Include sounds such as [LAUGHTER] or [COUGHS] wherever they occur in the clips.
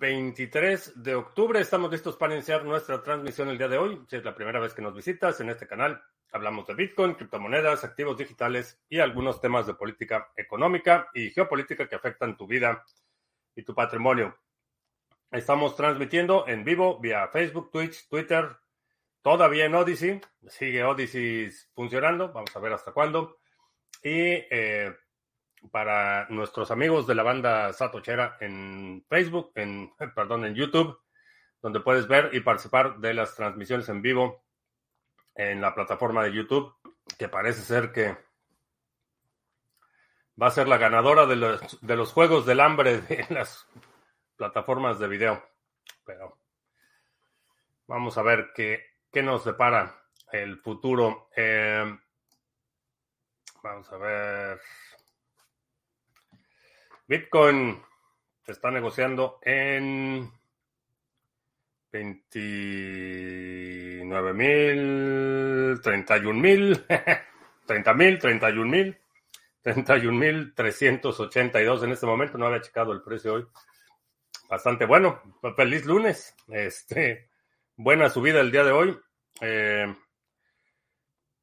23 de octubre. Estamos listos para iniciar nuestra transmisión el día de hoy. Si es la primera vez que nos visitas en este canal, hablamos de Bitcoin, criptomonedas, activos digitales y algunos temas de política económica y geopolítica que afectan tu vida y tu patrimonio. Estamos transmitiendo en vivo vía Facebook, Twitch, Twitter, todavía en Odyssey. Sigue Odyssey funcionando. Vamos a ver hasta cuándo. Y eh, para nuestros amigos de la banda Satochera en Facebook, en, [LAUGHS] perdón, en YouTube, donde puedes ver y participar de las transmisiones en vivo en la plataforma de YouTube, que parece ser que va a ser la ganadora de los, de los juegos del hambre [LAUGHS] de las plataformas de video. Pero vamos a ver qué, qué nos depara el futuro. Eh, vamos a ver. Bitcoin se está negociando en 29 mil, 31 mil, [LAUGHS] 30 mil, 31 mil, 31 mil 382 en este momento. No había checado el precio hoy. Bastante bueno. Feliz lunes. Este, buena subida el día de hoy. Eh,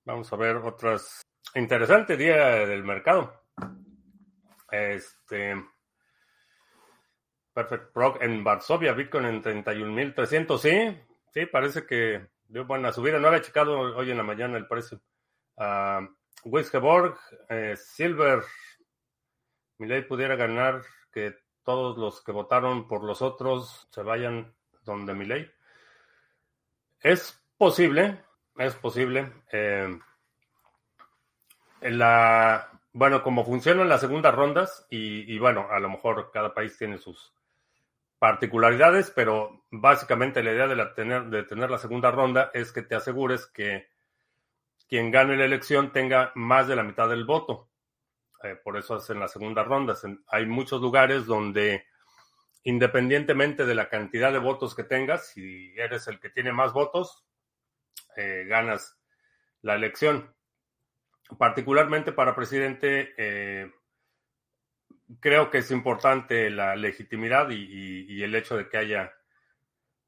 vamos a ver otras. Interesante día del mercado. Este. Perfect Proc en Varsovia, Bitcoin en 31.300. Sí, sí, parece que dio buena subida. No había checado hoy en la mañana el precio. Uh, Wiskeborg, eh, Silver. pudiera ganar que todos los que votaron por los otros se vayan donde ley. Es posible, es posible. Eh, en la bueno, como funcionan las segundas rondas, y, bueno, a lo mejor cada país tiene sus particularidades, pero básicamente la idea de, tener, de tener la segunda ronda es que te asegures que quien gane la elección tenga más de la mitad del voto. Eh, por eso hacen las segundas rondas. hay muchos lugares donde, independientemente de la cantidad de votos que tengas, si eres el que tiene más votos, eh, ganas la elección particularmente para presidente, eh, creo que es importante la legitimidad y, el hecho de que haya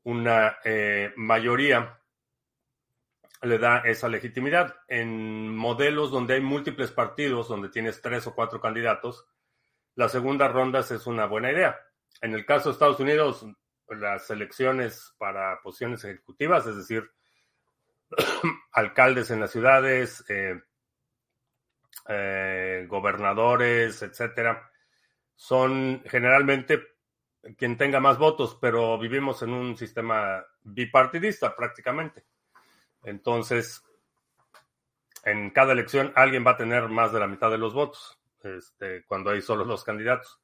una eh, mayoría le da esa legitimidad. En modelos donde hay múltiples partidos, donde tienes tres o cuatro candidatos, las segundas rondas es una buena idea. En el caso de Estados Unidos, las elecciones para posiciones ejecutivas, es decir, [CLEARS THROAT] alcaldes en las ciudades, eh, eh, gobernadores, etcétera, son generalmente quien tenga más votos, pero vivimos en un sistema bipartidista prácticamente. Entonces, en cada elección alguien va a tener más de la mitad de los votos, este, cuando hay solo los candidatos.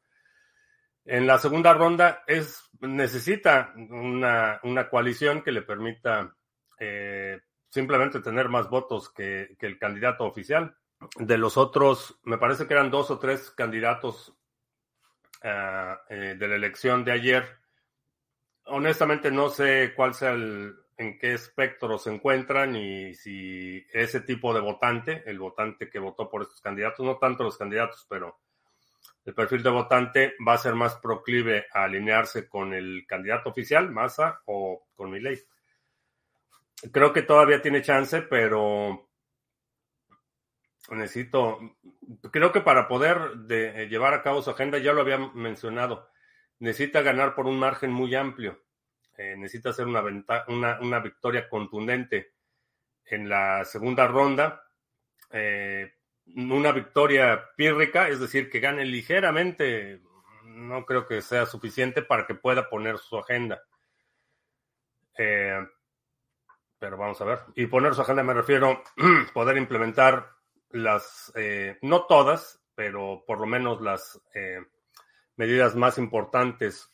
En la segunda ronda es, necesita una, coalición que le permita eh, simplemente tener más votos que el candidato oficial de los otros, me parece que eran dos o tres candidatos ah, eh, de la elección de ayer. Honestamente no sé cuál sea el, en qué espectro se encuentran y si ese tipo de votante, el votante que votó por estos candidatos, no tanto los candidatos, pero el perfil de votante va a ser más proclive a alinearse con el candidato oficial, Massa, o con ley. Creo que todavía tiene chance, pero necesito, creo que para poder de, eh, llevar a cabo su agenda, ya lo había mencionado, necesita ganar por un margen muy amplio, eh, necesita hacer una, una, una, victoria contundente en la segunda ronda, eh, una victoria pírrica, es decir, que gane ligeramente, no creo que sea suficiente para que pueda poner su agenda. pero vamos a ver. Y poner su agenda me refiero a [CLEARS THROAT] poder implementar las, eh, no todas, pero por lo menos las eh, medidas más importantes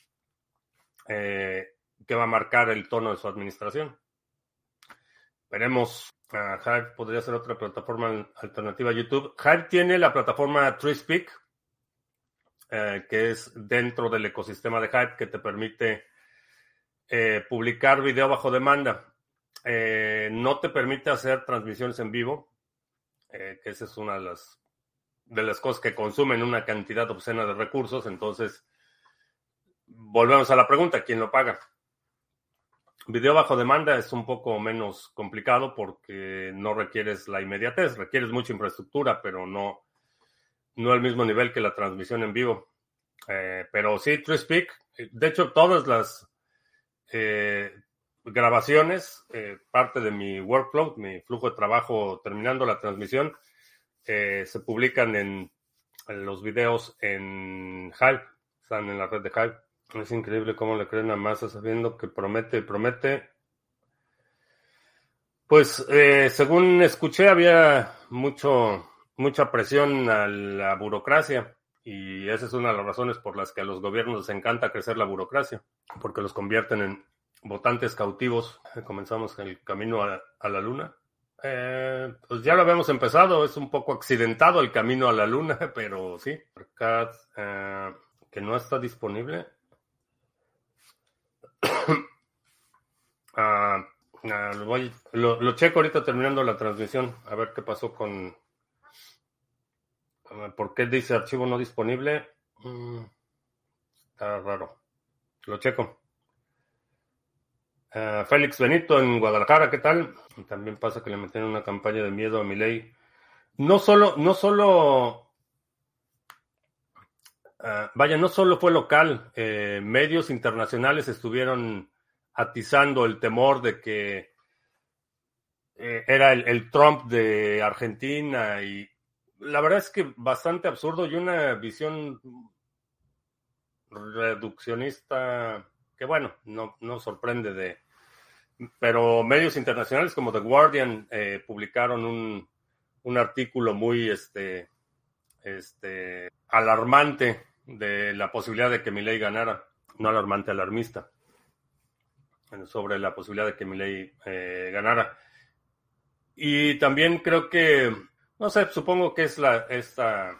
eh, que va a marcar el tono de su administración. Veremos. Uh, podría ser otra plataforma alternativa a YouTube. Hive tiene la plataforma TreeSpeak, que es dentro del ecosistema de Hive que te permite publicar video bajo demanda. no te permite hacer transmisiones en vivo, eh, que esa es una de las, cosas que consumen una cantidad obscena de recursos, entonces volvemos a la pregunta, ¿quién lo paga? Video bajo demanda es un poco menos complicado porque no requieres la inmediatez, requieres mucha infraestructura, pero no, no al mismo nivel que la transmisión en vivo. Eh, pero sí, TreeSpeak, de hecho, todas las eh, grabaciones, eh, parte de mi workflow, mi flujo de trabajo terminando la transmisión, se publican en, en, los videos en Hive, están en la red de Hive. Es increíble cómo le creen a Massa sabiendo que promete y promete. Pues eh, según escuché había mucho, mucha presión a la burocracia y esa es una de las razones por las que a los gobiernos les encanta crecer la burocracia, porque los convierten en votantes cautivos. Comenzamos el camino a, la luna. Eh, pues ya lo habíamos empezado, es un poco accidentado el camino a la luna, [LAUGHS] pero sí. Eh, que no está disponible. [COUGHS] Ah, ah, lo, checo ahorita terminando la transmisión, a ver qué pasó con... ¿Por qué dice archivo no disponible? Mm, está raro. Lo checo. Ah, Félix Benito en Guadalajara, ¿qué tal? También pasa que le metieron una campaña de miedo a mi ley. No solo, no solo vaya, no solo fue local, eh, medios internacionales estuvieron atizando el temor de que eh, era el, Trump de Argentina y la verdad es que bastante absurdo y una visión reduccionista que bueno, no, no sorprende de... Pero medios internacionales como The Guardian eh, publicaron un, un, artículo muy este, este, alarmante de la posibilidad de que Milei ganara, no alarmante, alarmista sobre la posibilidad de que Milei eh, ganara. Y también creo que, no sé, supongo que es la, esta,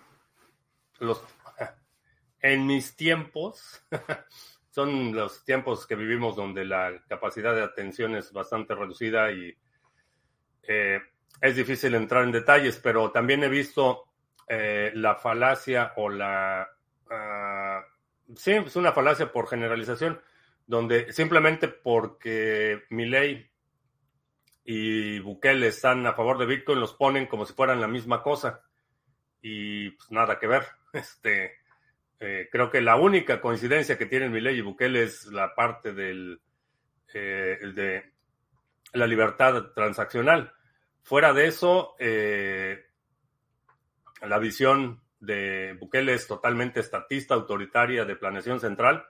los, en mis tiempos, [LAUGHS] son los tiempos que vivimos donde la capacidad de atención es bastante reducida y eh, es difícil entrar en detalles, pero también he visto eh, la falacia o la... Uh, sí, es una falacia por generalización donde simplemente porque Milei y Bukele están a favor de Bitcoin, los ponen como si fueran la misma cosa. Y pues nada que ver. [LAUGHS] Este, eh, creo que la única coincidencia que tienen Milei y Bukele es la parte del, eh, de la libertad transaccional. Fuera de eso, eh, la visión de Bukele es totalmente estatista, autoritaria, de planeación central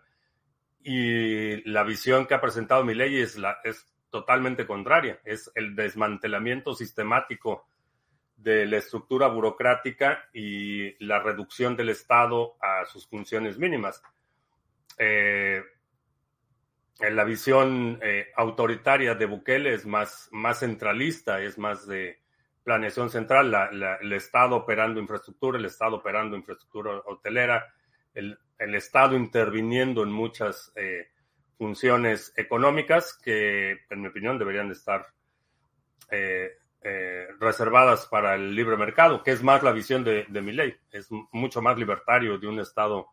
y la visión que ha presentado mi ley es, la, es totalmente contraria. Es el desmantelamiento sistemático de la estructura burocrática y la reducción del Estado a sus funciones mínimas. Eh, la visión eh, autoritaria de Bukele es más, más centralista, es más de planeación central, el Estado operando infraestructura, el Estado operando infraestructura hotelera, el, el Estado interviniendo en muchas eh, funciones económicas que, en mi opinión, deberían de estar eh, reservadas para el libre mercado, que es más la visión de, mi ley. Es mucho más libertario de un Estado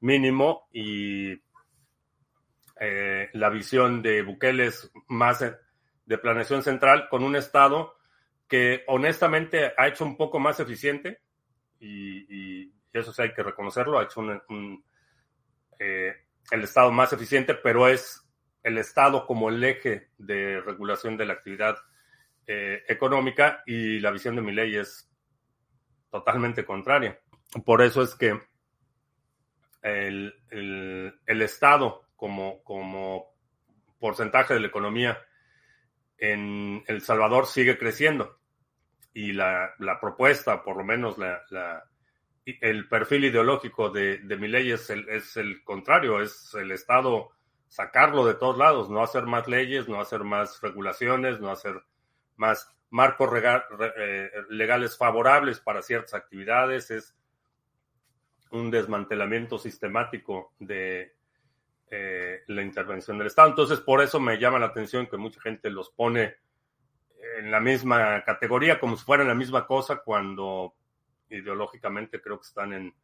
mínimo y la visión de Bukele es más de planeación central con un Estado que honestamente ha hecho un poco más eficiente y eso sí hay que reconocerlo, ha hecho un, eh, el Estado más eficiente, pero es el Estado como el eje de regulación de la actividad eh, económica y la visión de mi ley es totalmente contraria. Por eso es que el, el, Estado como, como porcentaje de la economía en El Salvador sigue creciendo y la, la propuesta, por lo menos la, la el perfil ideológico de, de mi ley es el, es el contrario, es el Estado sacarlo de todos lados, no hacer más leyes, no hacer más regulaciones, no hacer más marcos eh, legales favorables para ciertas actividades, es un desmantelamiento sistemático de eh, la intervención del Estado. Entonces, por eso me llama la atención que mucha gente los pone en la misma categoría, como si fueran la misma cosa, cuando ideológicamente creo que están en,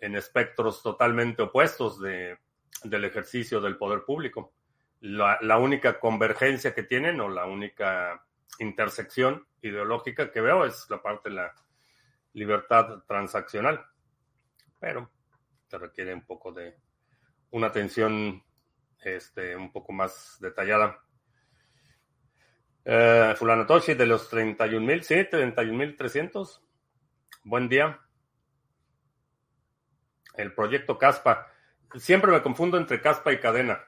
espectros totalmente opuestos de del ejercicio del poder público. La, la, única convergencia que tienen o la única intersección ideológica que veo es la parte de la libertad transaccional. Pero te requiere un poco de una atención este, un poco más detallada. Eh, Fulano Toshi de los 31 mil, sí, 31 mil 300. Buen día. El proyecto Caspa. Siempre me confundo entre Caspa y cadena.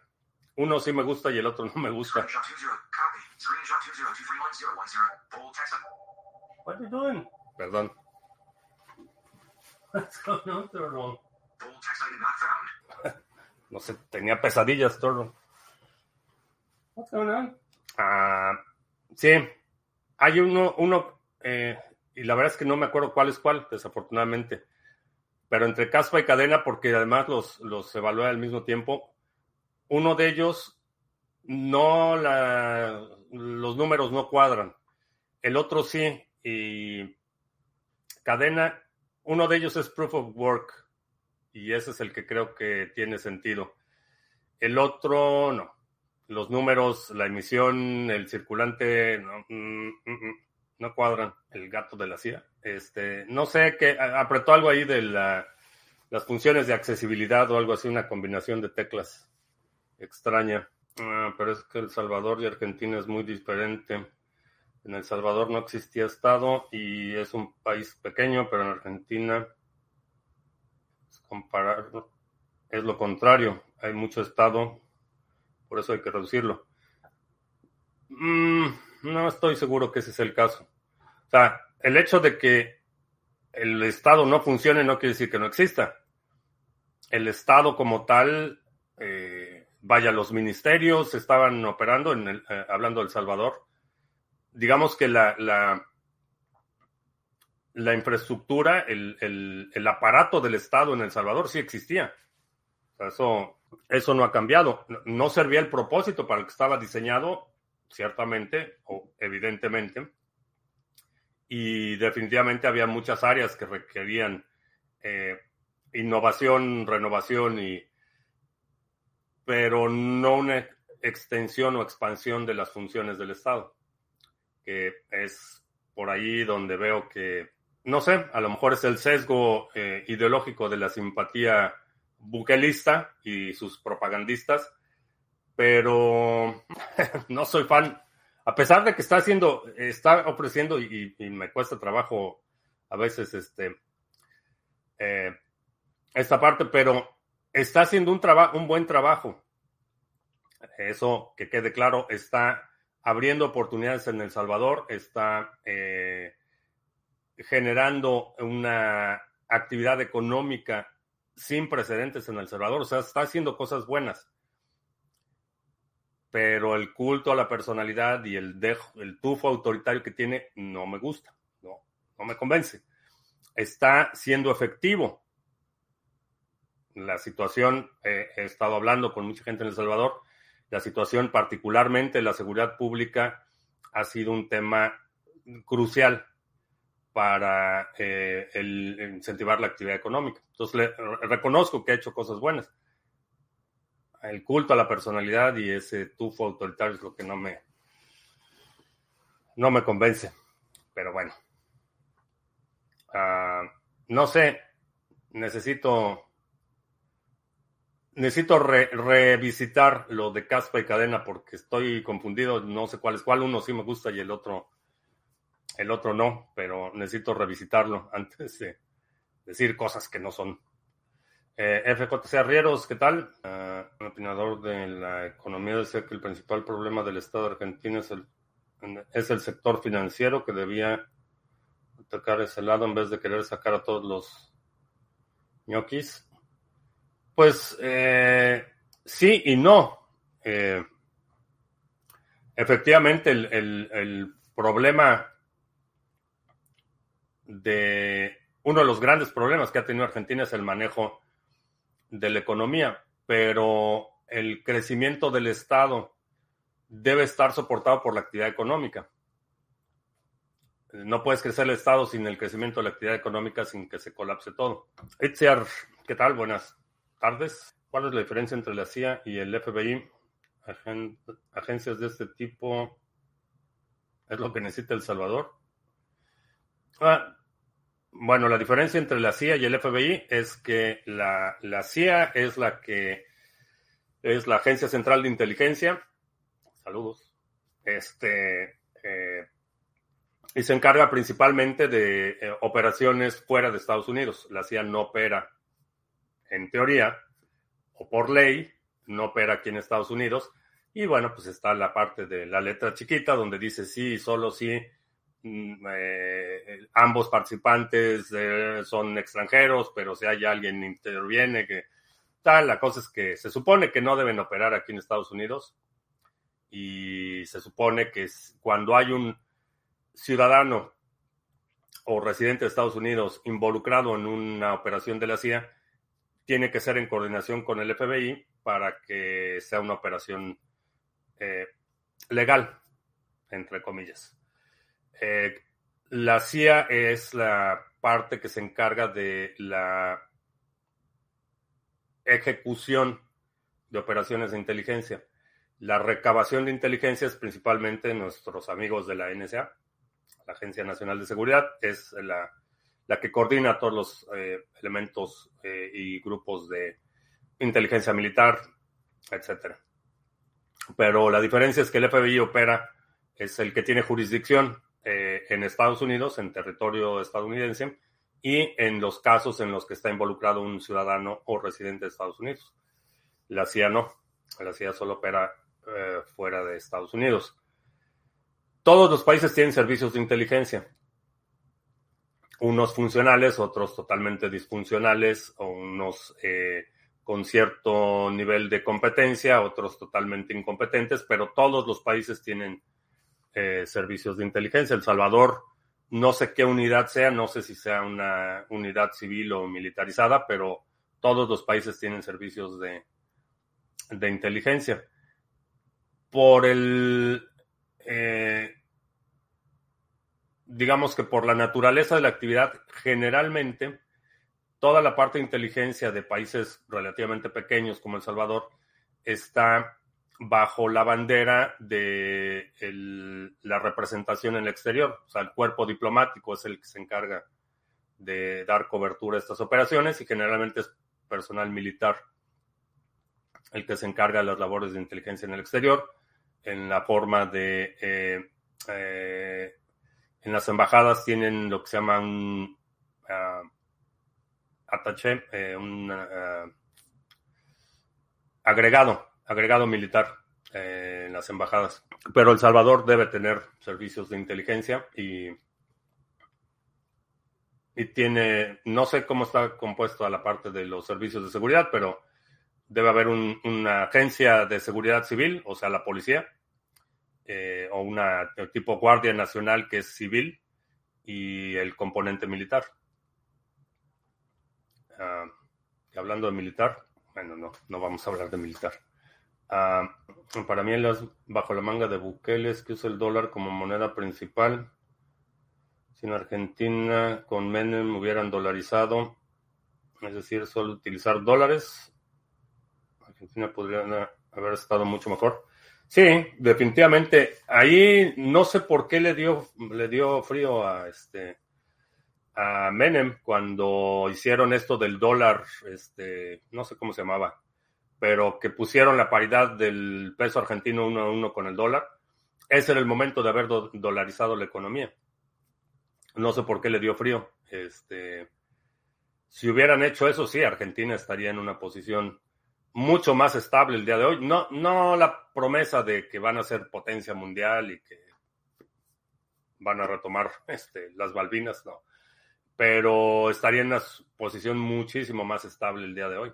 Uno sí me gusta y el otro no me gusta. What are you doing? Perdón. What's going on, Turtle? [LAUGHS] no sé, tenía pesadillas, Turtle. What's going on? Ah, sí, hay uno, uno eh, y la verdad es que no me acuerdo cuál es cuál, desafortunadamente. Pero entre caspa y cadena, porque además los, los evalúa al mismo tiempo, uno de ellos no la, los números no cuadran. El otro sí, y cadena, uno de ellos es proof of work, y ese es el que creo que tiene sentido. El otro, no. Los números, la emisión, el circulante, no, mm, mm, mm, cuadran. El gato de la CIA. Este, no sé qué, apretó algo ahí de la, las funciones de accesibilidad o algo así, una combinación de teclas extraña. Ah, pero es que El Salvador y Argentina es muy diferente. En El Salvador no existía Estado y es un país pequeño, pero en Argentina es comparar es lo contrario. Hay mucho Estado, por eso hay que reducirlo. Mm, no estoy seguro que ese es el caso. O sea, el hecho de que el Estado no funcione no quiere decir que no exista. El Estado como tal vaya, los ministerios estaban operando, en el, eh, hablando del Salvador. Digamos que la, la, infraestructura, el, el, el, aparato del Estado en El Salvador sí existía. eso, eso no ha cambiado. No servía el propósito para el que estaba diseñado, ciertamente o evidentemente. Y definitivamente había muchas áreas que requerían eh, innovación, renovación y, pero no una extensión o expansión de las funciones del Estado, que es por ahí donde veo que, no sé, a lo mejor es el sesgo eh, ideológico de la simpatía buquelista y sus propagandistas, pero [LAUGHS] no soy fan, a pesar de que está haciendo, está ofreciendo y, me cuesta trabajo a veces este, eh, esta parte, pero está haciendo un, un buen trabajo. Eso, que quede claro, está abriendo oportunidades en El Salvador, está eh, generando una actividad económica sin precedentes en El Salvador, o sea, está haciendo cosas buenas. Pero el culto a la personalidad y el, el tufo autoritario que tiene no me gusta, no, no me convence. Está siendo efectivo, la situación, eh, he estado hablando con mucha gente en El Salvador, la situación particularmente la seguridad pública ha sido un tema crucial para eh, el incentivar la actividad económica. Entonces, le, reconozco que ha hecho cosas buenas. El culto a la personalidad y ese tufo autoritario es lo que no me, no me convence. Pero bueno. Uh, no sé, necesito necesito revisitar lo de caspa y cadena porque estoy confundido, no sé cuál es cuál, uno sí me gusta y el otro, el otro no, pero necesito revisitarlo [LAUGHS] antes de decir cosas que no son. Eh, FJC Arrieros, ¿qué tal? Uh, un opinador de la economía decía que el principal problema del Estado argentino es el, es el sector financiero que debía atacar ese lado en vez de querer sacar a todos los ñoquis. Pues eh, sí y no. Eh, efectivamente, el, el, problema de uno de los grandes problemas que ha tenido Argentina es el manejo de la economía, pero el crecimiento del Estado debe estar soportado por la actividad económica. No puedes crecer el Estado sin el crecimiento de la actividad económica, sin que se colapse todo. Itziar, ¿qué tal? Buenas tardes. ¿Cuál es la diferencia entre la CIA y el FBI? agencias de este tipo es lo que necesita El Salvador. Ah, bueno, la diferencia entre la CIA y el FBI es que la, la CIA es la que es la Agencia Central de Inteligencia. Saludos. Este eh, y se encarga principalmente de eh, operaciones fuera de Estados Unidos. La CIA no opera, en teoría, o por ley, no opera aquí en Estados Unidos. Y bueno, pues está la parte de la letra chiquita donde dice sí, solo sí, mm, eh, ambos participantes son extranjeros, pero si hay alguien interviene que tal, la cosa es que se supone que no deben operar aquí en Estados Unidos y se supone que cuando hay un ciudadano o residente de Estados Unidos involucrado en una operación de la CIA, tiene que ser en coordinación con el FBI para que sea una operación eh, legal, entre comillas. Eh, la CIA es la parte que se encarga de la ejecución de operaciones de inteligencia. La recabación de inteligencia es principalmente nuestros amigos de la NSA, la Agencia Nacional de Seguridad, es la, que coordina todos los eh, elementos eh, y grupos de inteligencia militar, etcétera. Pero la diferencia es que el FBI opera, es el que tiene jurisdicción eh, en Estados Unidos, en territorio estadounidense, y en los casos en los que está involucrado un ciudadano o residente de Estados Unidos. La CIA no, la CIA solo opera fuera de Estados Unidos. Todos los países tienen servicios de inteligencia. Unos funcionales, otros totalmente disfuncionales, o unos eh, con cierto nivel de competencia, otros totalmente incompetentes, pero todos los países tienen eh, servicios de inteligencia. El Salvador, no sé qué unidad sea, no sé si sea una unidad civil o militarizada, pero todos los países tienen servicios de, de inteligencia por el, eh, digamos que por la naturaleza de la actividad, generalmente toda la parte de inteligencia de países relativamente pequeños como El Salvador está bajo la bandera de la representación en el exterior. O sea, el cuerpo diplomático es el que se encarga de dar cobertura a estas operaciones y generalmente es personal militar el que se encarga de las labores de inteligencia en el exterior en la forma de... Eh, eh, en las embajadas tienen lo que se llama un uh, eh, un agregado, agregado militar en las embajadas. Pero El Salvador debe tener servicios de inteligencia y, y tiene, no sé cómo está compuesto la parte de los servicios de seguridad, pero debe haber una agencia de seguridad civil, o sea, la policía, eh, o una tipo Guardia Nacional que es civil y el componente militar. Ah, hablando de militar, bueno, no, no vamos a hablar de militar. Ah, para mí, bajo la manga de Bukeles, que usa el dólar como moneda principal, si en Argentina con Menem hubieran dolarizado, es decir, solo utilizar dólares, Argentina podría haber estado mucho mejor. Sí, definitivamente. Ahí no sé por qué le dio, le dio frío a este a Menem cuando hicieron esto del dólar, este, no sé cómo se llamaba, pero que pusieron la paridad del peso argentino uno a uno con el dólar. Ese era el momento de haber dolarizado la economía. No sé por qué le dio frío. Este, si hubieran hecho eso, sí, Argentina estaría en una posición mucho más estable el día de hoy. No, no la promesa de que van a ser potencia mundial y que van a retomar este, las Balvinas, no. Pero estaría en una posición muchísimo más estable el día de hoy,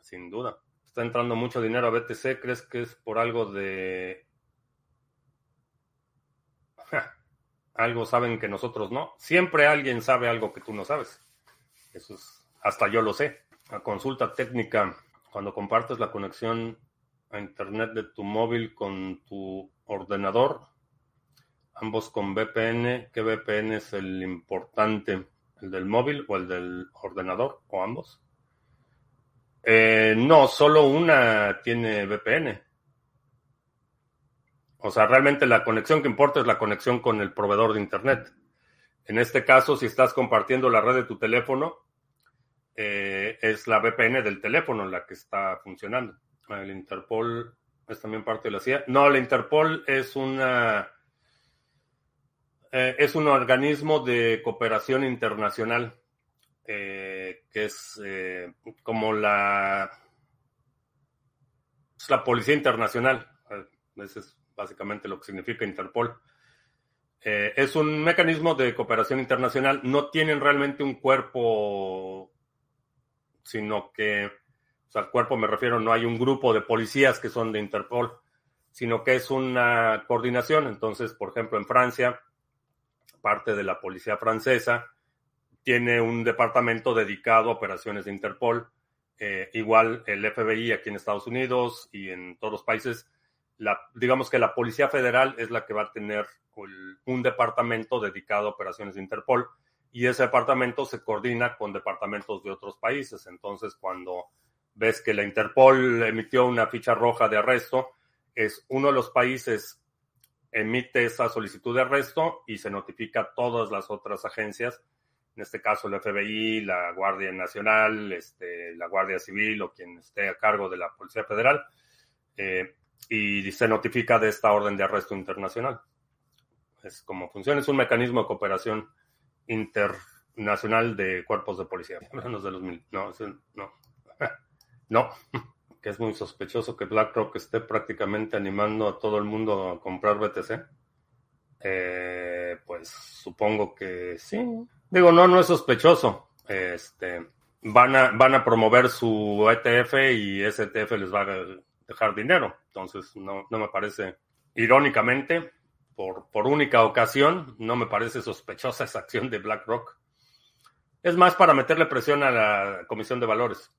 sin duda. Está entrando mucho dinero a BTC. ¿Crees que es por algo de... [LAUGHS] algo saben que nosotros no? Siempre alguien sabe algo que tú no sabes. Eso es, hasta yo lo sé. La consulta técnica cuando compartes la conexión a Internet de tu móvil con tu ordenador, ambos con VPN, ¿qué VPN es el importante? ¿El del móvil o el del ordenador o ambos? Eh, no, solo una tiene VPN. O sea, realmente la conexión que importa es la conexión con el proveedor de Internet. En este caso, si estás compartiendo la red de tu teléfono, eh, es la VPN del teléfono la que está funcionando. El Interpol es también parte de la CIA. No, la Interpol es una eh, es un organismo de cooperación internacional eh, que es como la es la policía internacional. Ese es básicamente lo que significa Interpol. es un mecanismo de cooperación internacional. No tienen realmente un cuerpo, sino que, o sea, al cuerpo me refiero, no hay un grupo de policías que son de Interpol, sino que es una coordinación. Entonces, por ejemplo, en Francia, parte de la policía francesa, tiene un departamento dedicado a operaciones de Interpol. Eh, igual el FBI aquí en Estados Unidos y en todos los países, la, digamos que la Policía Federal es la que va a tener un departamento dedicado a operaciones de Interpol y ese departamento se coordina con departamentos de otros países. Entonces, cuando ves que la Interpol emitió una ficha roja de arresto, es uno de los países emite esa solicitud de arresto y se notifica a todas las otras agencias, en este caso el FBI, la Guardia Nacional, este, la Guardia Civil o quien esté a cargo de la Policía Federal, eh, y se notifica de esta orden de arresto internacional. Es como funciona, es un mecanismo de cooperación internacional de cuerpos de policía. [LAUGHS] Menos de los mil. No, no. [LAUGHS] no [LAUGHS] que es muy sospechoso que BlackRock esté prácticamente animando a todo el mundo a comprar BTC. Eh, pues supongo que sí. Digo, no, no es sospechoso. Este, van a, van a promover su ETF y ese ETF les va a dejar dinero. Entonces, no, no me parece, irónicamente, por, única ocasión, no me parece sospechosa esa acción de BlackRock. Es más para meterle presión a la Comisión de Valores.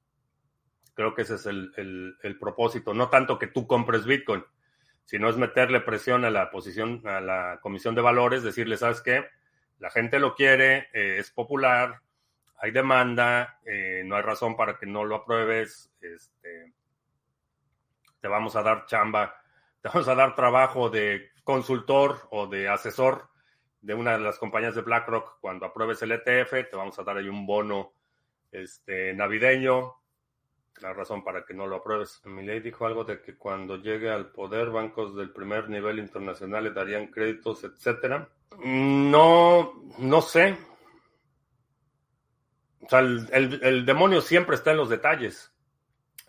Creo que ese es el, propósito. No tanto que tú compres Bitcoin, sino es meterle presión a la posición, a la comisión de valores, decirle, ¿sabes qué? La gente lo quiere, eh, es popular, hay demanda, eh, no hay razón para que no lo apruebes, este, te vamos a dar chamba, te vamos a dar trabajo de consultor o de asesor de una de las compañías de BlackRock cuando apruebes el ETF, te vamos a dar ahí un bono este, navideño, la razón para que no lo apruebes. ley dijo algo de que cuando llegue al poder, bancos del primer nivel internacional le darían créditos, etcétera. No, no sé. O sea, el, demonio siempre está en los detalles.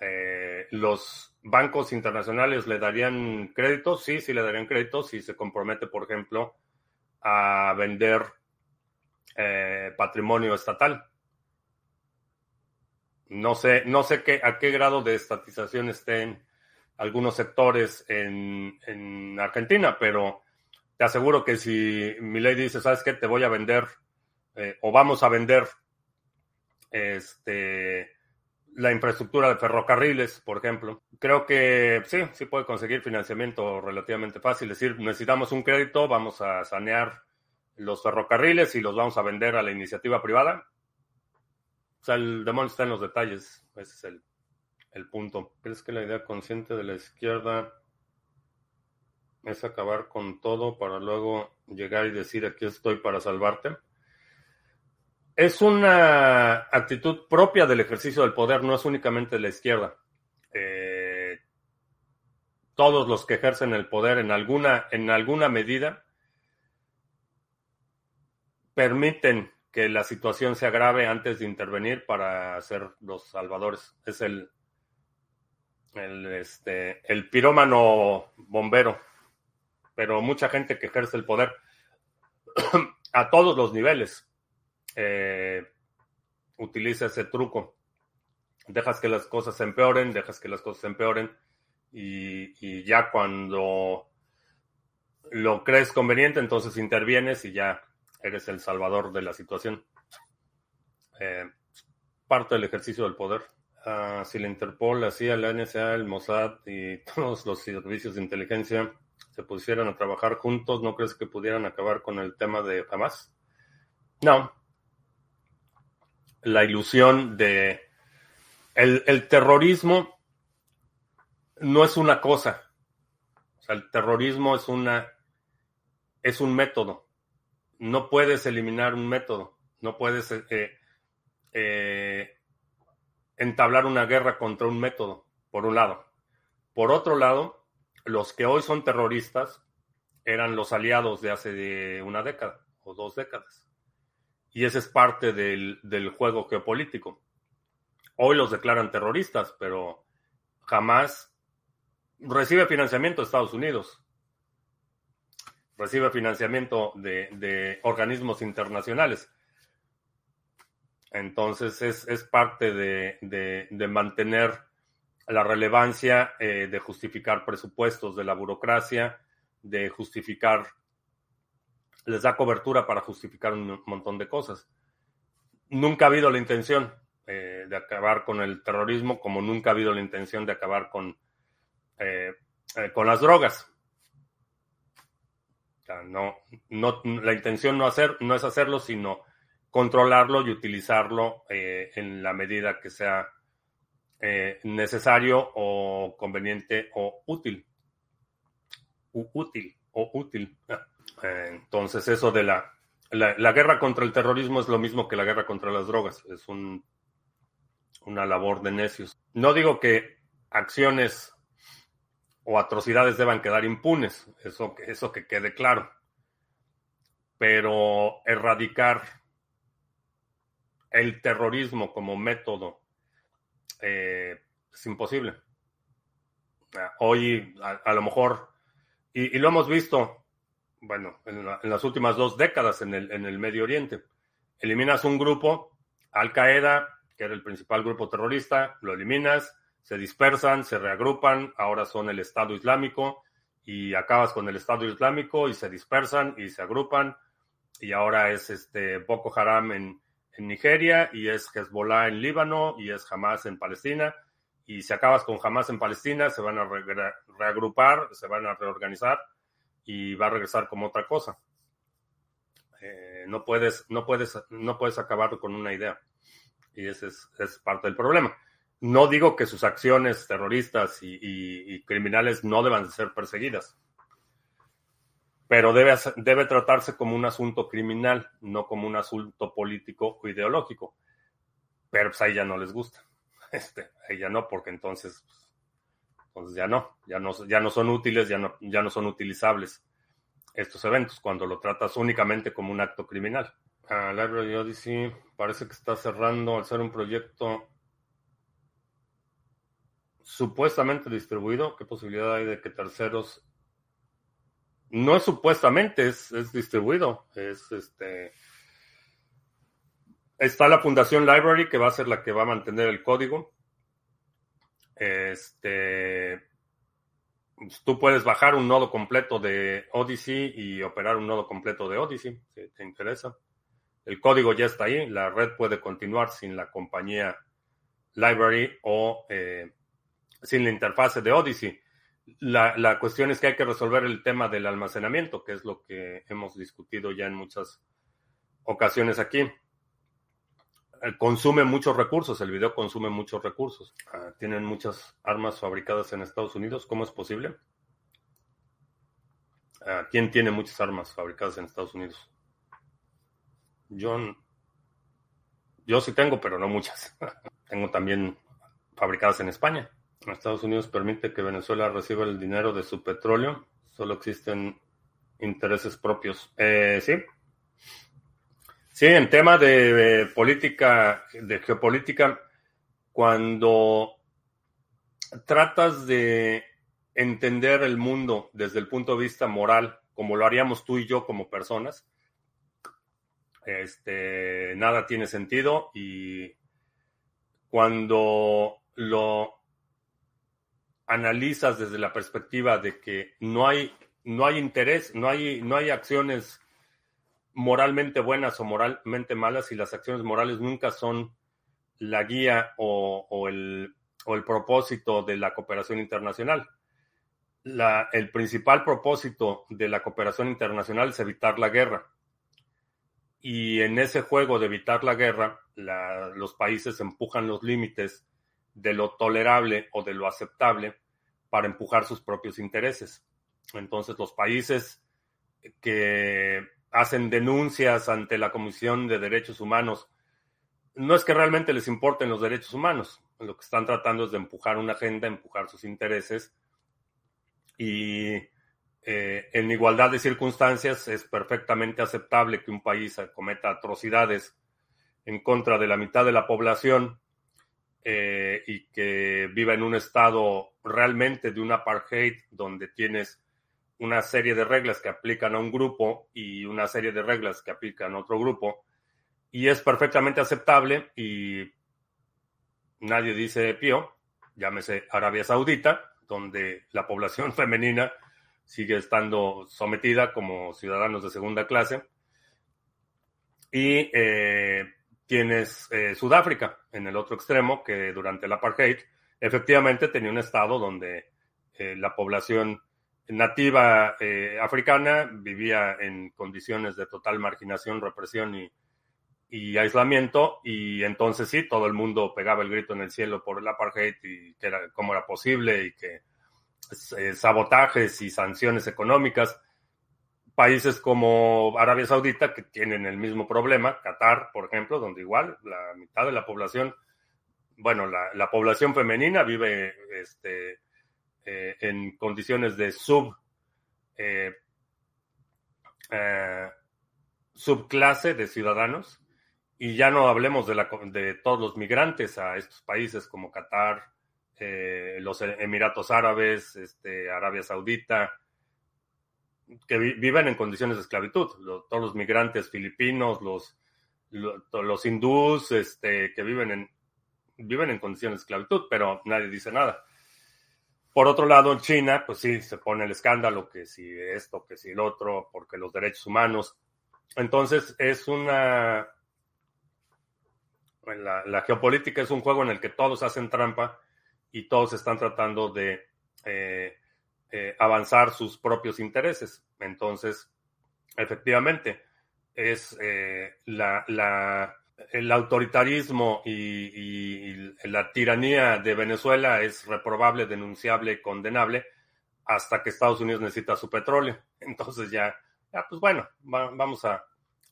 Eh, los bancos internacionales le darían créditos, sí, sí le darían créditos si se compromete, por ejemplo, a vender eh, patrimonio estatal. No sé, no sé qué, a qué grado de estatización estén algunos sectores en, Argentina, pero te aseguro que si mi ley dice, ¿sabes qué? Te voy a vender eh, o vamos a vender este, la infraestructura de ferrocarriles, por ejemplo. Creo que sí, sí puede conseguir financiamiento relativamente fácil. Es decir, necesitamos un crédito, vamos a sanear los ferrocarriles y los vamos a vender a la iniciativa privada. O sea, el demonio está en los detalles. Ese es el, el punto. ¿Crees que la idea consciente de la izquierda es acabar con todo para luego llegar y decir aquí estoy para salvarte? Es una actitud propia del ejercicio del poder, no es únicamente de la izquierda. Eh, todos los que ejercen el poder en alguna, en alguna medida permiten que la situación se agrave antes de intervenir para ser los salvadores. Es el, el, este, el pirómano bombero, pero mucha gente que ejerce el poder [CLEARS THROAT] a todos los niveles eh, utiliza ese truco. Dejas que las cosas se empeoren, dejas que las cosas se empeoren y, ya cuando lo crees conveniente, entonces intervienes y ya eres el salvador de la situación. Eh, parte del ejercicio del poder. Ah, si la Interpol, la CIA, la NSA, el Mossad y [LAUGHS] todos los servicios de inteligencia se pusieran a trabajar juntos, ¿no crees que pudieran acabar con el tema de Hamas? No. La ilusión de el, el terrorismo no es una cosa. O sea, el terrorismo es una es un método. No puedes eliminar un método. No puedes eh, eh, entablar una guerra contra un método, por un lado. Por otro lado, los que hoy son terroristas eran los aliados de hace una década o dos décadas. Y ese es parte del, del juego geopolítico. Hoy los declaran terroristas, pero jamás recibe financiamiento de Estados Unidos. Recibe financiamiento de, organismos internacionales. Entonces es, parte de, mantener la relevancia, eh, de justificar presupuestos de la burocracia, de justificar, les da cobertura para justificar un montón de cosas. Nunca ha habido la intención eh, de acabar con el terrorismo, como nunca ha habido la intención de acabar con eh, eh, con las drogas. no, no, la intención no, hacer, no es hacerlo, sino controlarlo y utilizarlo eh, en la medida que sea necesario o conveniente o útil. útil o útil. [LAUGHS] entonces, eso de la, la, la, guerra contra el terrorismo es lo mismo que la guerra contra las drogas. Es un, una labor de necios. No digo que acciones o atrocidades deban quedar impunes, eso, eso que quede claro. Pero erradicar el terrorismo como método eh, es imposible. Hoy, a, lo mejor, y, lo hemos visto, bueno, en, las últimas dos décadas en el, en el Medio Oriente, eliminas un grupo, Al Qaeda, que era el principal grupo terrorista, lo eliminas, se dispersan, se reagrupan, ahora son el Estado Islámico y acabas con el Estado Islámico y se dispersan y se agrupan y ahora es este Boko Haram en, Nigeria y es Hezbollah en Líbano y es Hamas en Palestina y si acabas con Hamas en Palestina se van a reagrupar, se van a reorganizar y va a regresar como otra cosa. Eh, no puedes, no puedes, no puedes acabar con una idea y ese es parte del problema. No digo que sus acciones terroristas y, criminales no deban ser perseguidas, pero debe, debe tratarse como un asunto criminal, no como un asunto político o ideológico. Pero pues a ella no les gusta. [LAUGHS] Este, a ella no, porque entonces, entonces ya no, ya no, ya no son útiles, ya no, ya no son utilizables estos eventos cuando lo tratas únicamente como un acto criminal. Uh, Library Odyssey parece que está cerrando al ser un proyecto supuestamente distribuido, ¿qué posibilidad hay de que terceros... No es supuestamente, es, distribuido. Es este... Está la Fundación Library, que va a ser la que va a mantener el código. Este... Tú puedes bajar un nodo completo de Odyssey y operar un nodo completo de Odyssey, si te interesa. El código ya está ahí, la red puede continuar sin la compañía Library o eh, sin la interfase de Odyssey. La, cuestión es que hay que resolver el tema del almacenamiento, que es lo que hemos discutido ya en muchas ocasiones aquí. Eh, consume muchos recursos, el video consume muchos recursos. Ah, tienen muchas armas fabricadas en Estados Unidos, ¿cómo es posible? Ah, ¿Quién tiene muchas armas fabricadas en Estados Unidos? Yo, yo sí tengo, pero no muchas. [LAUGHS] tengo también fabricadas en España. Estados Unidos permite que Venezuela reciba el dinero de su petróleo. Solo existen intereses propios. Eh, sí. Sí, en tema de, política, de geopolítica, cuando tratas de entender el mundo desde el punto de vista moral, como lo haríamos tú y yo como personas, este, nada tiene sentido y cuando lo analizas desde la perspectiva de que no hay, no hay interés, no hay, no hay acciones moralmente buenas o moralmente malas y las acciones morales nunca son la guía o, el, o el, propósito de la cooperación internacional. La, el principal propósito de la cooperación internacional es evitar la guerra. Y en ese juego de evitar la guerra, los países empujan los límites de lo tolerable o de lo aceptable para empujar sus propios intereses. Entonces, los países que hacen denuncias ante la Comisión de Derechos Humanos, no es que realmente les importen los derechos humanos, lo que están tratando es de empujar una agenda, empujar sus intereses. Y eh, en igualdad de circunstancias es perfectamente aceptable que un país cometa atrocidades en contra de la mitad de la población eh, y que viva en un estado realmente de un apartheid donde tienes una serie de reglas que aplican a un grupo y una serie de reglas que aplican a otro grupo y es perfectamente aceptable y nadie dice pío, llámese Arabia Saudita, donde la población [LAUGHS] femenina sigue estando sometida como ciudadanos de segunda clase. Y eh, tienes eh, Sudáfrica en el otro extremo, que durante el apartheid efectivamente tenía un estado donde eh, la población nativa africana vivía en condiciones de total marginación, represión y, y aislamiento y entonces sí, todo el mundo pegaba el grito en el cielo por el apartheid y que era, cómo era posible y que eh, sabotajes y sanciones económicas. Países como Arabia Saudita que tienen el mismo problema, Qatar, por ejemplo, donde igual la mitad de la población, bueno, la, población femenina vive este, eh, en condiciones de sub eh, subclase de ciudadanos y ya no hablemos de, la, de todos los migrantes a estos países como Qatar, eh, los Emiratos Árabes, este, Arabia Saudita, que viven en condiciones de esclavitud. todos los migrantes filipinos, los, los, hindús, este, que viven en, viven en condiciones de esclavitud, pero nadie dice nada. Por otro lado, en China, pues sí, se pone el escándalo que si esto, que si el otro, porque los derechos humanos. Entonces, es una la, geopolítica es un juego en el que todos hacen trampa y todos están tratando de eh, eh, avanzar sus propios intereses. Entonces, efectivamente, es eh, la, el autoritarismo y, la tiranía de Venezuela es reprobable, denunciable, condenable, hasta que Estados Unidos necesita su petróleo. [LAUGHS] Entonces ya, ya pues bueno, vamos a,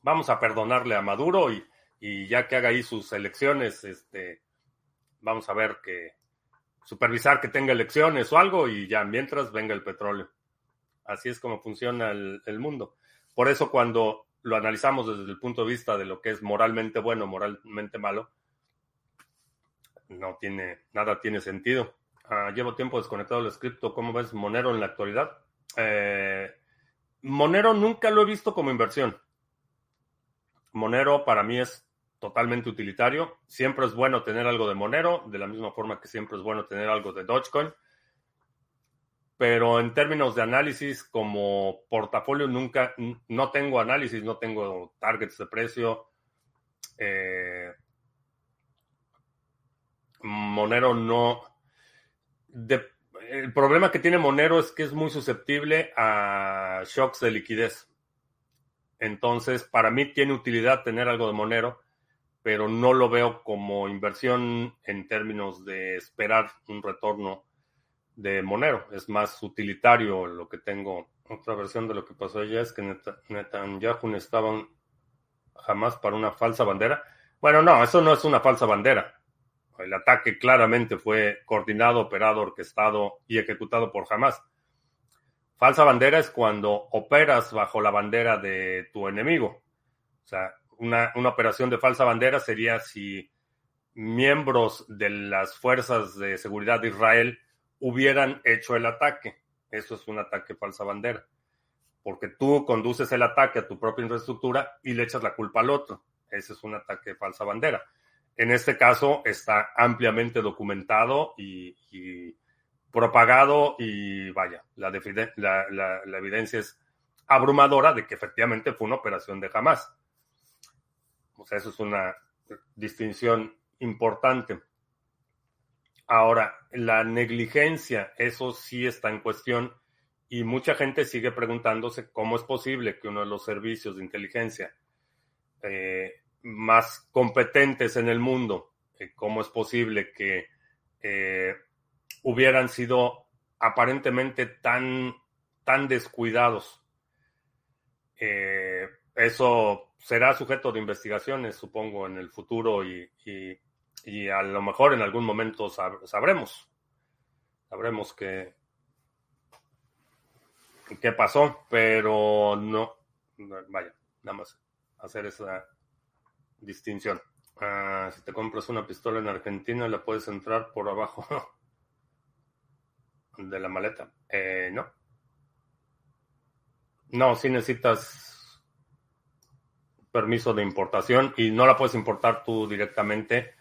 vamos a perdonarle a Maduro y, y ya que haga ahí sus elecciones, este, vamos a ver que supervisar que tenga elecciones o algo y ya mientras venga el petróleo. Así es como funciona el, mundo. Por eso cuando lo analizamos desde el punto de vista de lo que es moralmente bueno, moralmente malo, no tiene, nada tiene sentido. Ah, llevo tiempo desconectado del cripto. ¿Cómo ves Monero en la actualidad? Eh, Monero nunca lo he visto como inversión. Monero para mí es totalmente utilitario. Siempre es bueno tener algo de Monero, de la misma forma que siempre es bueno tener algo de Dogecoin. Pero en términos de análisis, como portafolio, nunca, no tengo análisis, no tengo targets de precio. Eh, Monero no. el problema que tiene Monero es que es muy susceptible a shocks de liquidez. Entonces, para mí tiene utilidad tener algo de Monero pero no lo veo como inversión en términos de esperar un retorno de Monero. Es más utilitario lo que tengo. Otra versión de lo que pasó allá es que Netanyahu estaban jamás para una falsa bandera. Bueno, no, eso no es una falsa bandera. El ataque claramente fue coordinado, operado, orquestado y ejecutado por Hamas. Falsa bandera es cuando operas bajo la bandera de tu enemigo. O sea, una, operación de falsa bandera sería si miembros de las fuerzas de seguridad de Israel hubieran hecho el ataque. Eso es un ataque falsa bandera. Porque tú conduces el ataque a tu propia infraestructura y le echas la culpa al otro. Ese es un ataque falsa bandera. En este caso está ampliamente documentado y, propagado y vaya, la, la, evidencia es abrumadora de que efectivamente fue una operación de Hamas. O sea, eso es una distinción importante. Ahora, la negligencia, eso sí está en cuestión y mucha gente sigue preguntándose cómo es posible que uno de los servicios de inteligencia eh, más competentes en el mundo, eh, cómo es posible que eh, hubieran sido aparentemente tan, tan descuidados. Eso será sujeto de investigaciones, supongo, en el futuro y, a lo mejor en algún momento sabremos. Sabremos qué, qué pasó, pero no. Vaya, nada más hacer esa distinción. Ah, si te compras una pistola en Argentina, la puedes entrar por abajo [LAUGHS] de la maleta. Eh, no. No, si necesitas permiso de importación y no la puedes importar tú directamente.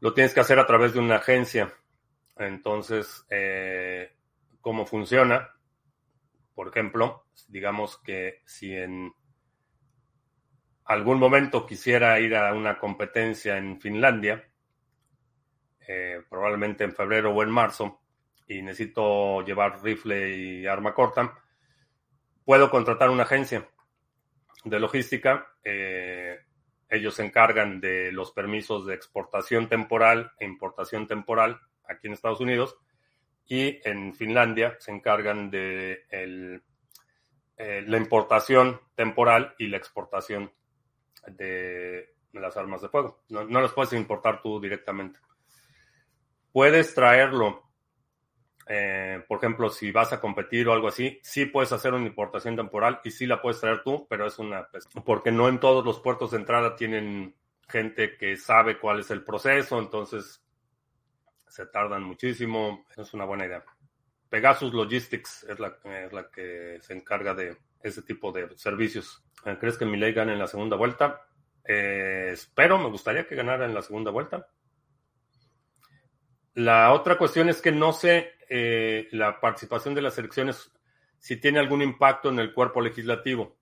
Lo tienes que hacer a través de una agencia. Entonces, eh, ¿cómo funciona? Por ejemplo, digamos que si en algún momento quisiera ir a una competencia en Finlandia, eh, probablemente en febrero o en marzo, y necesito llevar rifle y arma corta, puedo contratar una agencia de logística. Eh, ellos se encargan de los permisos de exportación temporal e importación temporal aquí en Estados Unidos y en Finlandia se encargan de eh, la importación temporal y la exportación de las armas de fuego. No, no las puedes importar tú directamente. Puedes traerlo, eh, por ejemplo, si vas a competir o algo así, sí puedes hacer una importación temporal y sí la puedes traer tú, pero es una... Porque no en todos los puertos de entrada tienen gente que sabe cuál es el proceso, entonces se tardan muchísimo. Es una buena idea. Pegasus Logistics es la, es la que se encarga de ese tipo de servicios. Eh, ¿Crees que Milei gane en la segunda vuelta? Eh, espero, me gustaría que ganara en la segunda vuelta. La otra cuestión es que no sé eh, la participación de las elecciones si tiene algún impacto en el cuerpo legislativo.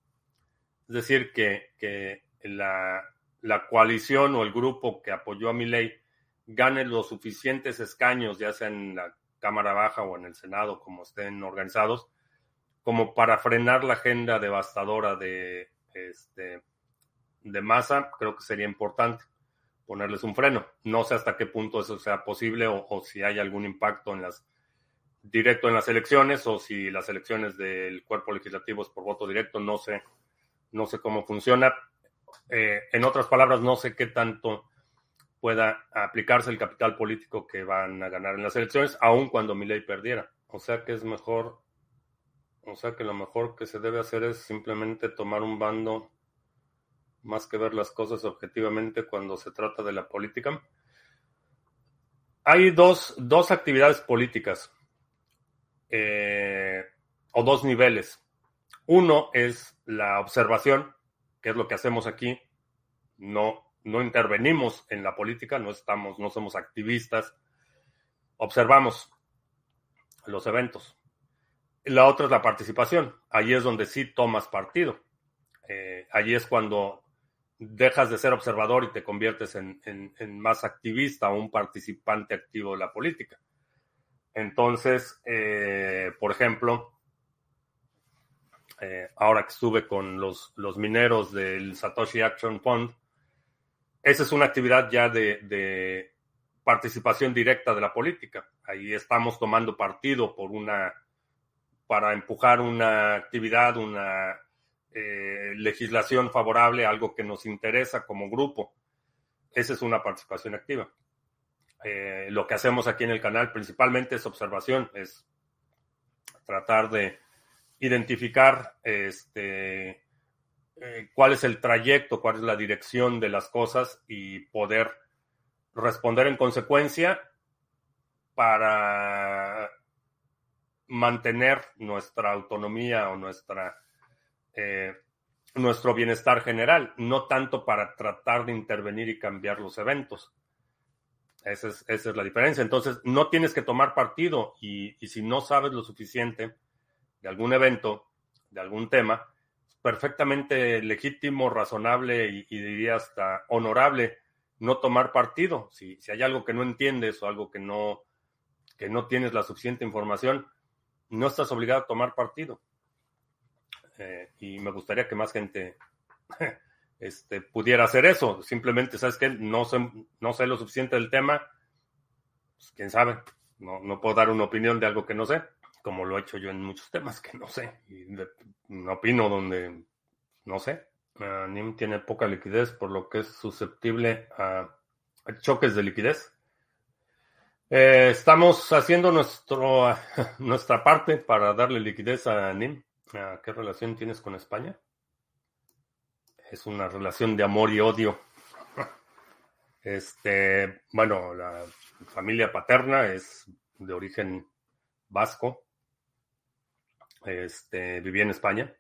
Es decir, que, que la, la, coalición o el grupo que apoyó a Milei gane los suficientes escaños, ya sea en la Cámara Baja o en el Senado, como estén organizados, como para frenar la agenda devastadora de, este, de masa, creo que sería importante ponerles un freno. No sé hasta qué punto eso sea posible o, si hay algún impacto en las directo en las elecciones o si las elecciones del cuerpo legislativo es por voto directo, no sé, no sé cómo funciona. Eh, en otras palabras, no sé qué tanto pueda aplicarse el capital político que van a ganar en las elecciones, aun cuando mi ley perdiera. O sea que es mejor o sea que lo mejor que se debe hacer es simplemente tomar un bando más que ver las cosas objetivamente cuando se trata de la política. Hay dos, actividades políticas eh, o dos niveles. Uno es la observación, que es lo que hacemos aquí. No, no intervenimos en la política, no estamos, no somos activistas. Observamos los eventos. La otra es la participación. Allí es donde sí tomas partido. Eh, allí es cuando dejas de ser observador y te conviertes en, más activista o un participante activo de la política. Entonces, eh, por ejemplo, eh, ahora que estuve con los, los, mineros del Satoshi Action Fund, esa es una actividad ya de, de participación directa de la política. Ahí estamos tomando partido por una para empujar una actividad, una eh, legislación favorable, algo que nos interesa como grupo. Esa es una participación activa. Eh, lo que hacemos aquí en el canal principalmente es observación, es tratar de identificar este, eh, cuál es el trayecto, cuál es la dirección de las cosas y poder responder en consecuencia para mantener nuestra autonomía o nuestra, eh, nuestro bienestar general, no tanto para tratar de intervenir y cambiar los eventos. Esa es, esa es la diferencia. Entonces, no tienes que tomar partido y, y, si no sabes lo suficiente de algún evento, de algún tema, perfectamente legítimo, razonable y, y, diría hasta honorable no tomar partido. Si, si hay algo que no entiendes o algo que no, que no tienes la suficiente información, no estás obligado a tomar partido. Eh, y me gustaría que más gente este, pudiera hacer eso. Simplemente, ¿sabes qué? No sé, no sé lo suficiente del tema. pues, quién sabe. No, no puedo dar una opinión de algo que no sé, como lo he hecho yo en muchos temas que no sé. Y no opino donde no sé. NIM tiene poca liquidez, por lo que es susceptible a choques de liquidez. Eh, estamos haciendo nuestro, [LAUGHS] nuestra parte para darle liquidez a NIM. ¿Qué relación tienes con España? Es una relación de amor y odio. Este, bueno, la familia paterna es de origen vasco. Este, vivía en España.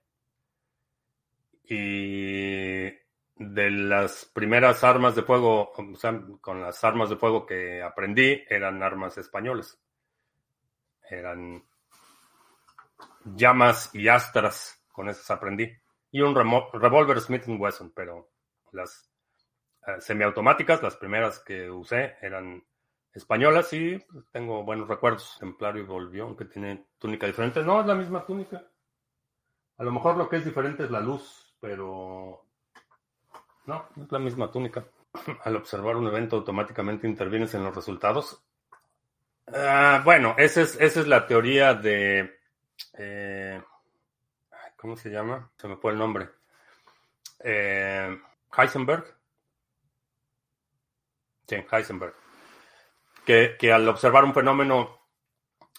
Y de las primeras armas de fuego, o sea, con las armas de fuego que aprendí, eran armas españolas. Eran llamas y astras, con esas aprendí. Y un revólver Smith Wesson, pero las eh, semiautomáticas, las primeras que usé, eran españolas y pues, tengo buenos recuerdos. Templario y volvió, aunque tiene túnica diferente. No, es la misma túnica. A lo mejor lo que es diferente es la luz, pero no, es la misma túnica. [LAUGHS] Al observar un evento automáticamente intervienes en los resultados. Ah, bueno, esa es, esa es la teoría de... Eh, ¿Cómo se llama? Se me fue el nombre. Eh, Heisenberg. Sí, Heisenberg. Que, al observar un fenómeno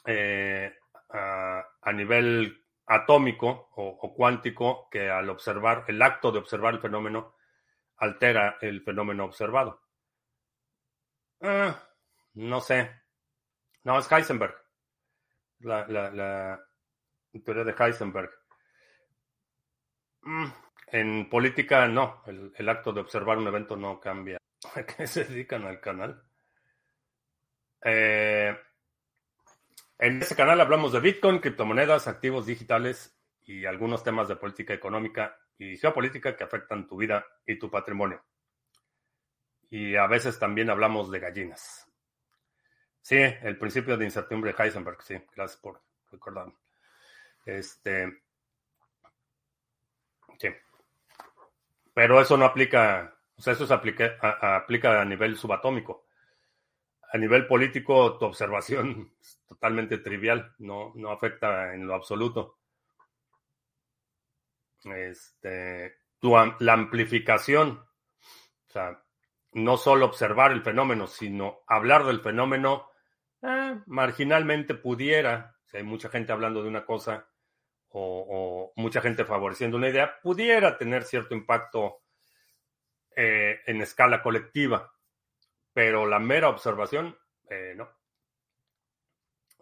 eh, a, nivel atómico o, cuántico, que al observar, el acto de observar el fenómeno altera el fenómeno observado. Ah, no sé. No, es Heisenberg. La teoría de Heisenberg. Mm, en política no, el, acto de observar un evento no cambia. [LAUGHS] ¿A qué se dedican al canal? Eh, en ese canal hablamos de Bitcoin, criptomonedas, activos digitales y algunos temas de política económica y geopolítica que afectan tu vida y tu patrimonio. Y a veces también hablamos de gallinas. Sí, el principio de incertidumbre de Heisenberg, sí, gracias por recordarme. Este, Sí. Pero eso no aplica, o sea, eso se aplica a, aplica a nivel subatómico. A nivel político, tu observación [LAUGHS] es totalmente trivial, no, no afecta en lo absoluto. Este, tu, la amplificación, o sea, no solo observar el fenómeno, sino hablar del fenómeno, eh, marginalmente pudiera, si hay mucha gente hablando de una cosa, o, mucha gente favoreciendo una idea, pudiera tener cierto impacto eh, en escala colectiva, pero la mera observación, eh, no.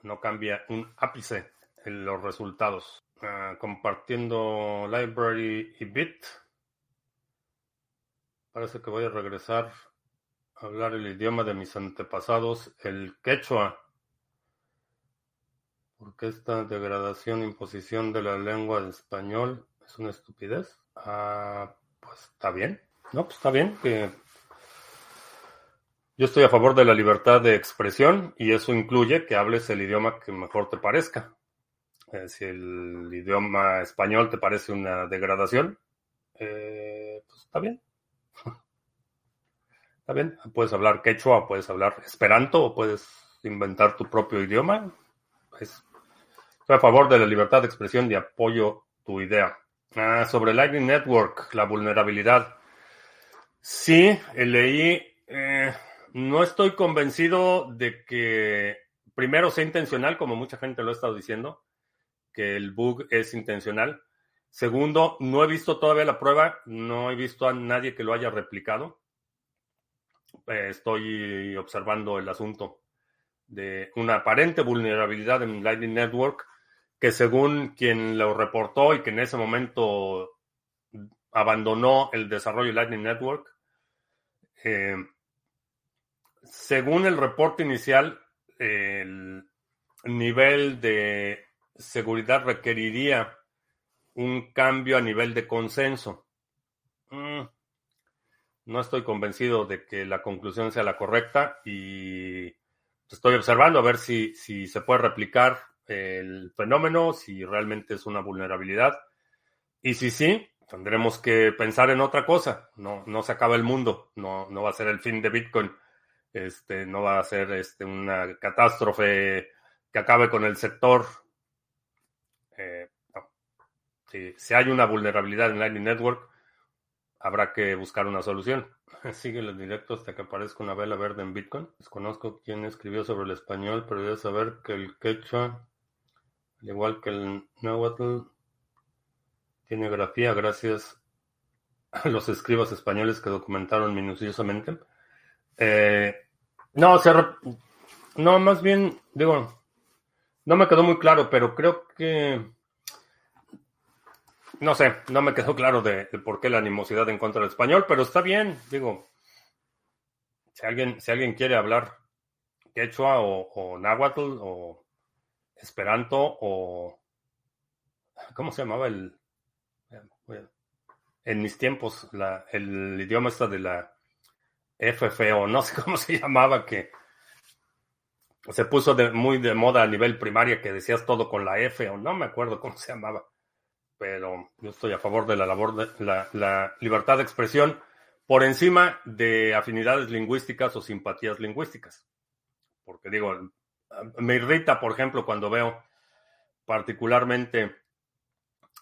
No cambia un ápice en los resultados. Ah, compartiendo library y bit. Parece que voy a regresar a hablar el idioma de mis antepasados, el quechua. ¿Por esta degradación, imposición de la lengua del español es una estupidez? Ah, pues está bien. No, pues está bien que yo estoy a favor de la libertad de expresión y eso incluye que hables el idioma que mejor te parezca. Eh, si el idioma español te parece una degradación, eh, pues está bien. [LAUGHS] está bien. Puedes hablar quechua, puedes hablar esperanto o puedes inventar tu propio idioma. Es Estoy a favor de la libertad de expresión y apoyo tu idea. Ah, sobre Lightning Network, la vulnerabilidad. Sí, leí. Eh, no estoy convencido de que primero sea intencional, como mucha gente lo ha estado diciendo, que el bug es intencional. Segundo, no he visto todavía la prueba, no he visto a nadie que lo haya replicado. Eh, estoy observando el asunto de una aparente vulnerabilidad en Lightning Network que según quien lo reportó y que en ese momento abandonó el desarrollo de Lightning Network, eh, según el reporte inicial, el nivel de seguridad requeriría un cambio a nivel de consenso. Mm, no estoy convencido de que la conclusión sea la correcta y estoy observando a ver si, si se puede replicar el fenómeno, si realmente es una vulnerabilidad. Y si sí, tendremos que pensar en otra cosa. No, no se acaba el mundo, no, no va a ser el fin de Bitcoin Este, no va a ser este, una catástrofe que acabe con el sector. Eh, si, hay una vulnerabilidad en Lightning Network, habrá que buscar una solución. [LAUGHS] Sigue el directo hasta que aparezca una vela verde en Bitcoin. Desconozco quién escribió sobre el español, pero debe saber que el quechua, al igual que el náhuatl, tiene grafía gracias a los escribas españoles que documentaron minuciosamente. Eh, no, se no, más bien, digo, no me quedó muy claro, pero creo que, no sé, no me quedó claro de, por qué la animosidad en contra del español, pero está bien, digo, si alguien, si alguien quiere hablar quechua o, o náhuatl o esperanto o, ¿cómo se llamaba el, en mis tiempos, el idioma está de la FFO, no sé [LAUGHS] cómo se llamaba, que se puso muy de moda a nivel primaria, que decías todo con la F, o no me acuerdo cómo se llamaba, pero yo estoy a favor de la labor de la, la libertad de expresión por encima de afinidades lingüísticas o simpatías lingüísticas. Porque digo, me irrita, por ejemplo, cuando veo particularmente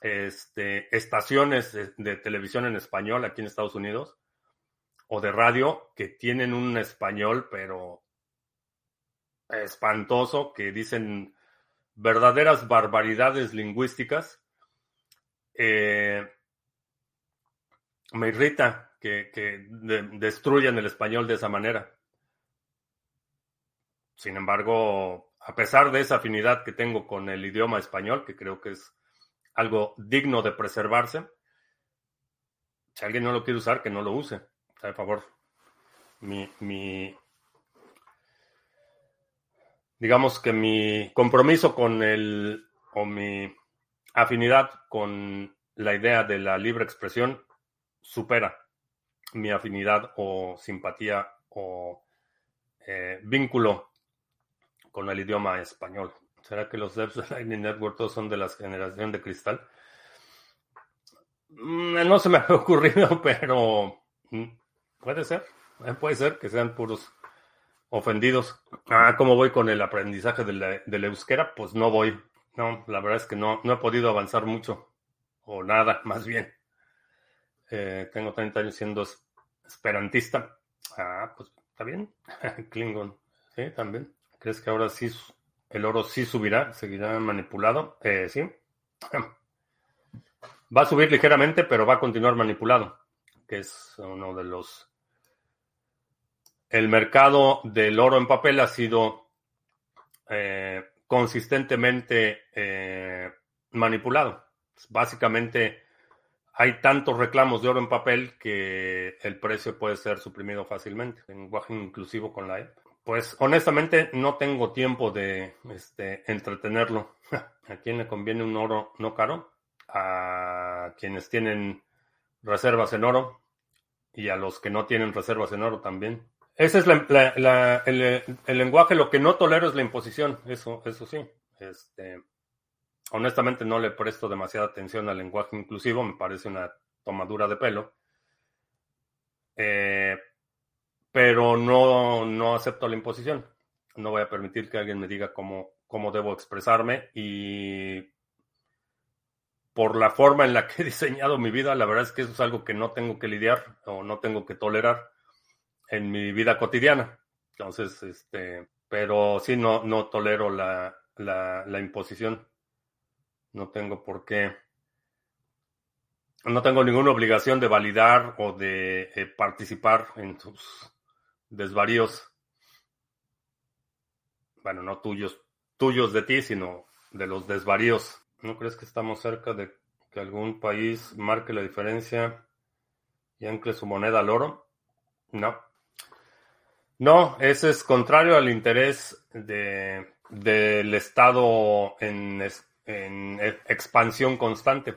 este, estaciones de, televisión en español aquí en Estados Unidos o de radio que tienen un español, pero espantoso, que dicen verdaderas barbaridades lingüísticas. Eh, me irrita que, destruyan el español de esa manera. Sin embargo, a pesar de esa afinidad que tengo con el idioma español, que creo que es algo digno de preservarse. Si alguien no lo quiere usar, que no lo use. Por favor. Mi, mi, digamos que mi compromiso con el, o mi afinidad con la idea de la libre expresión supera mi afinidad o simpatía o eh, vínculo con el idioma español. ¿Será que los devs de Lightning Network todos son de la generación de cristal? Mm, no se me ha [LAUGHS] ocurrido, pero mm, puede ser. Eh, puede ser que sean puros ofendidos. Ah, ¿cómo voy con el aprendizaje de la, euskera? Pues no voy. No, la verdad es que no, no he podido avanzar mucho. O nada, más bien. Eh, tengo 30 años siendo esperantista. Ah, pues está bien. [LAUGHS] Klingon. Sí, también. ¿Crees que ahora sí el oro sí subirá, seguirá manipulado. Eh, sí. [CLEARS THROAT] Va a subir ligeramente, pero va a continuar manipulado, que es uno de los... El mercado del oro en papel ha sido eh, consistentemente eh, manipulado. Básicamente hay tantos reclamos de oro en papel que el precio puede ser suprimido fácilmente. Lenguaje inclusivo con la E. Pues honestamente no tengo tiempo de este, entretenerlo. [LAUGHS] ¿A quién le conviene un oro no caro? A quienes tienen reservas en oro y a los que no tienen reservas en oro también. Ese es el, lenguaje. Lo que no tolero es la imposición. Eso, eso sí. Este, honestamente no le presto demasiada atención al lenguaje inclusivo. Me parece una tomadura de pelo. Eh, pero no, no acepto la imposición. No voy a permitir que alguien me diga cómo, cómo debo expresarme y por la forma en la que he [LAUGHS] diseñado mi vida, la verdad es que eso es algo que no tengo que lidiar o no tengo que tolerar en mi vida cotidiana. Entonces, este, pero sí no, no tolero la, la, la imposición. No tengo por qué. No tengo ninguna obligación de validar o de eh, participar en sus desvaríos, bueno, no tuyos, tuyos de ti, sino de los desvaríos. ¿No crees que estamos cerca de que algún país marque la diferencia y ancle su moneda al oro? No. No, ese es contrario al interés de, del Estado en, en expansión constante.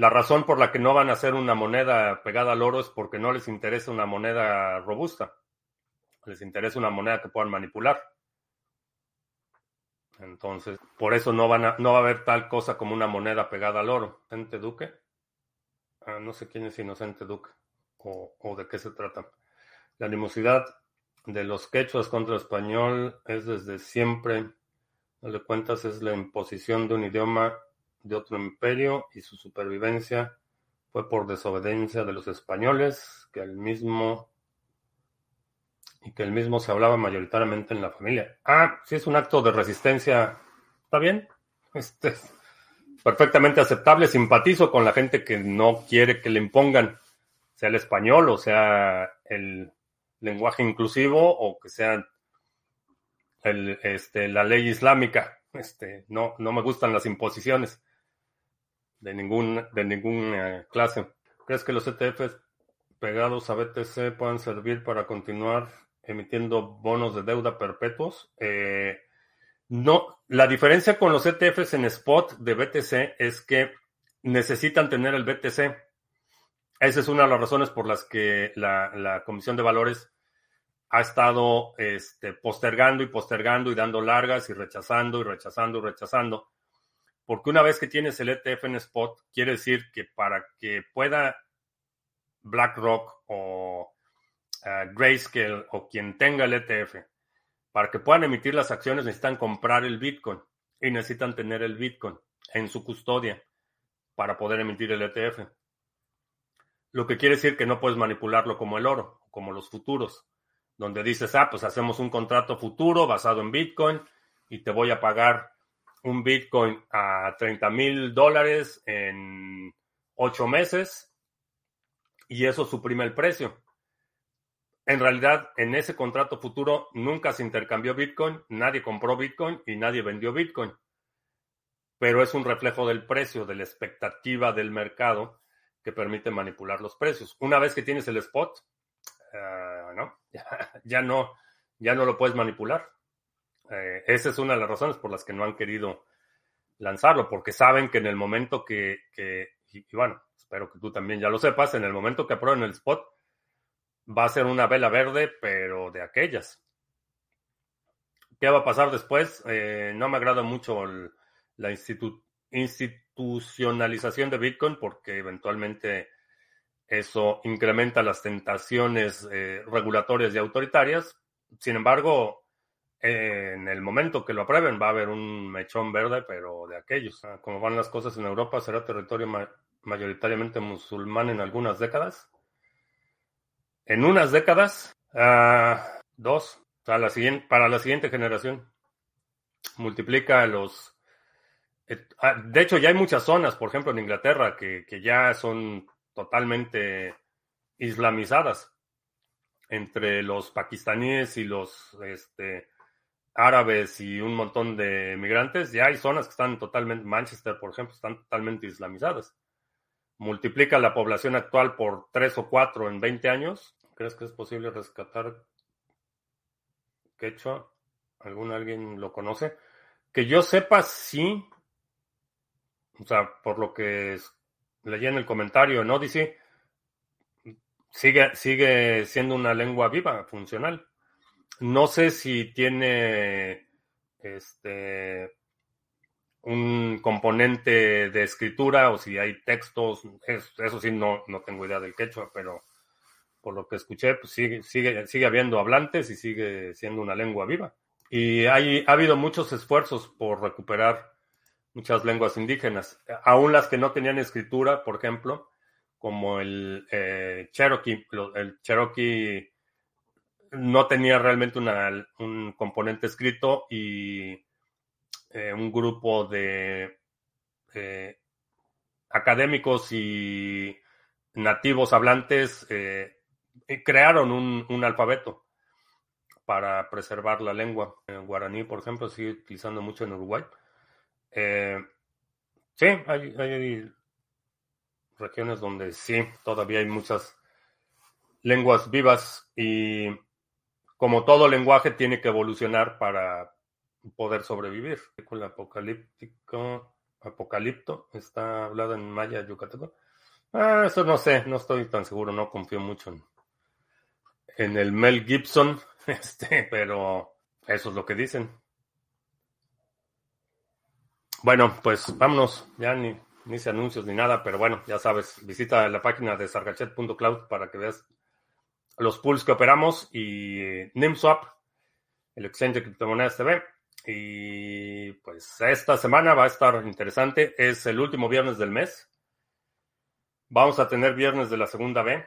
La razón por la que no van a hacer una moneda pegada al oro es porque no les interesa una moneda robusta. Les interesa una moneda que puedan manipular. Entonces, por eso no, van a, no va a haber tal cosa como una moneda pegada al oro. ¿Inocente Duque? Ah, no sé quién es Inocente Duque o, de qué se trata. La animosidad de los quechuas contra el español es desde siempre. No le cuentas, es la imposición de un idioma de otro imperio y su supervivencia fue por desobediencia de los españoles, que el mismo y que el mismo se hablaba mayoritariamente en la familia. Ah, si es un acto de resistencia, está bien. [LAUGHS] Este es perfectamente aceptable. Simpatizo con la gente que no quiere que le impongan, sea el español o sea el lenguaje inclusivo o que sea el, este, la ley islámica. Este, no, no me gustan las imposiciones de ningún, de ninguna clase. ¿Crees que los ETFs pegados a BTC puedan servir para continuar emitiendo bonos de deuda perpetuos? Eh, no, la diferencia con los ETFs en spot de BTC es que necesitan tener el BTC. Esa es una de las razones por las que la, la Comisión de Valores ha estado este, postergando y postergando y dando largas y rechazando y rechazando y rechazando. Porque una vez que tienes el ETF en spot, quiere decir que para que pueda BlackRock o uh, Grayscale o quien tenga el ETF, para que puedan emitir las acciones necesitan comprar el Bitcoin y necesitan tener el Bitcoin en su custodia para poder emitir el ETF. Lo que quiere decir que no puedes manipularlo como el oro, como los futuros donde dices, ah, pues hacemos un contrato futuro basado en Bitcoin y te voy a pagar un Bitcoin a 30 mil dólares en ocho meses y eso suprime el precio. En realidad, en ese contrato futuro nunca se intercambió Bitcoin, nadie compró Bitcoin y nadie vendió Bitcoin. Pero es un reflejo del precio, de la expectativa del mercado que permite manipular los precios. Una vez que tienes el spot, ¿no? [LAUGHS] Ya, ¿no? ya no lo puedes manipular. Eh, esa es una de las razones por las que no han querido lanzarlo, porque saben que en el momento que, y, bueno, espero que tú también ya lo sepas, en el momento que aprueben el spot, va a ser una vela verde, pero de aquellas. ¿Qué va a pasar después? Eh, no me agrada mucho la institucionalización de Bitcoin porque eventualmente eso incrementa las tentaciones eh, regulatorias y autoritarias. Sin embargo, en el momento que lo aprueben va a haber un mechón verde, pero de aquellos. Ah, como van las cosas en Europa, será territorio mayoritariamente musulmán en algunas décadas. En unas décadas, uh, dos, para la, siguiente, generación. Multiplica los... Ah, de hecho, ya hay muchas zonas, por ejemplo, en Inglaterra, que, que ya son totalmente islamizadas entre los pakistaníes y los este, árabes y un montón de migrantes, ya hay zonas que están totalmente, Manchester, por ejemplo, están totalmente islamizadas. Multiplica la población actual por tres o cuatro en 20 años. ¿Crees que es posible rescatar quechua? ¿Algún alguien lo conoce? Que yo sepa, sí. O sea, por lo que leí en el comentario en Odyssey, sigue, sigue siendo una lengua viva, funcional. No sé si tiene este un componente de escritura o si hay textos, eso, sí no, no tengo idea del quechua, pero por lo que escuché, pues sigue, sigue, sigue habiendo hablantes y sigue siendo una lengua viva. Y hay, ha habido muchos esfuerzos por recuperar muchas lenguas indígenas, aún las que no tenían escritura, por ejemplo, como el eh, Cherokee. El Cherokee no tenía realmente un componente escrito y eh, un grupo de eh, académicos y nativos hablantes crearon un, un, alfabeto para preservar la lengua. El guaraní, por ejemplo, sigue utilizando mucho en Uruguay. Eh, sí, hay, regiones donde sí, todavía hay muchas lenguas vivas y como todo lenguaje tiene que evolucionar para poder sobrevivir. El apocalíptico, apocalipto, está hablado en maya yucateco. Ah, eso no sé, no estoy tan seguro, no confío mucho en, el Mel Gibson, [LAUGHS] este, pero eso es lo que dicen. Bueno, pues vámonos, ya ni, ni hice anuncios ni nada, pero bueno, ya sabes, visita la página de sargachet.cloud para que veas los pools que operamos y NIMSwap, el exchange de criptomonedas TV. Y pues esta semana va a estar interesante. Es el último viernes del mes. Vamos a tener viernes de la segunda B,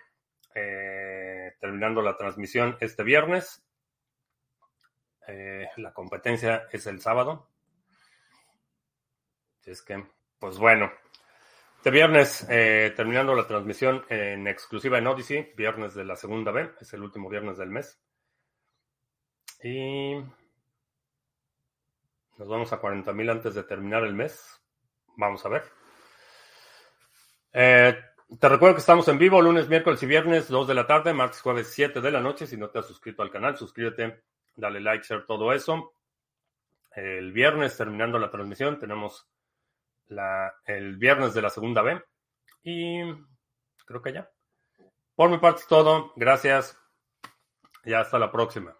eh, terminando la transmisión este viernes. Eh, la competencia es el sábado. es que, pues bueno. Este viernes, eh, terminando la transmisión en exclusiva en Odyssey, viernes de la segunda B, es el último viernes del mes. Y nos vamos a 40.000 antes de terminar el mes. Vamos a ver. Eh, te recuerdo que estamos en vivo lunes, miércoles y viernes, 2 de la tarde, martes, jueves, 7 de la noche. Si no te has suscrito al canal, suscríbete, dale like, share, todo eso. El viernes, terminando la transmisión, tenemos la, el viernes de la segunda B. Y creo que ya. Por mi parte es todo. Gracias. Y hasta la próxima.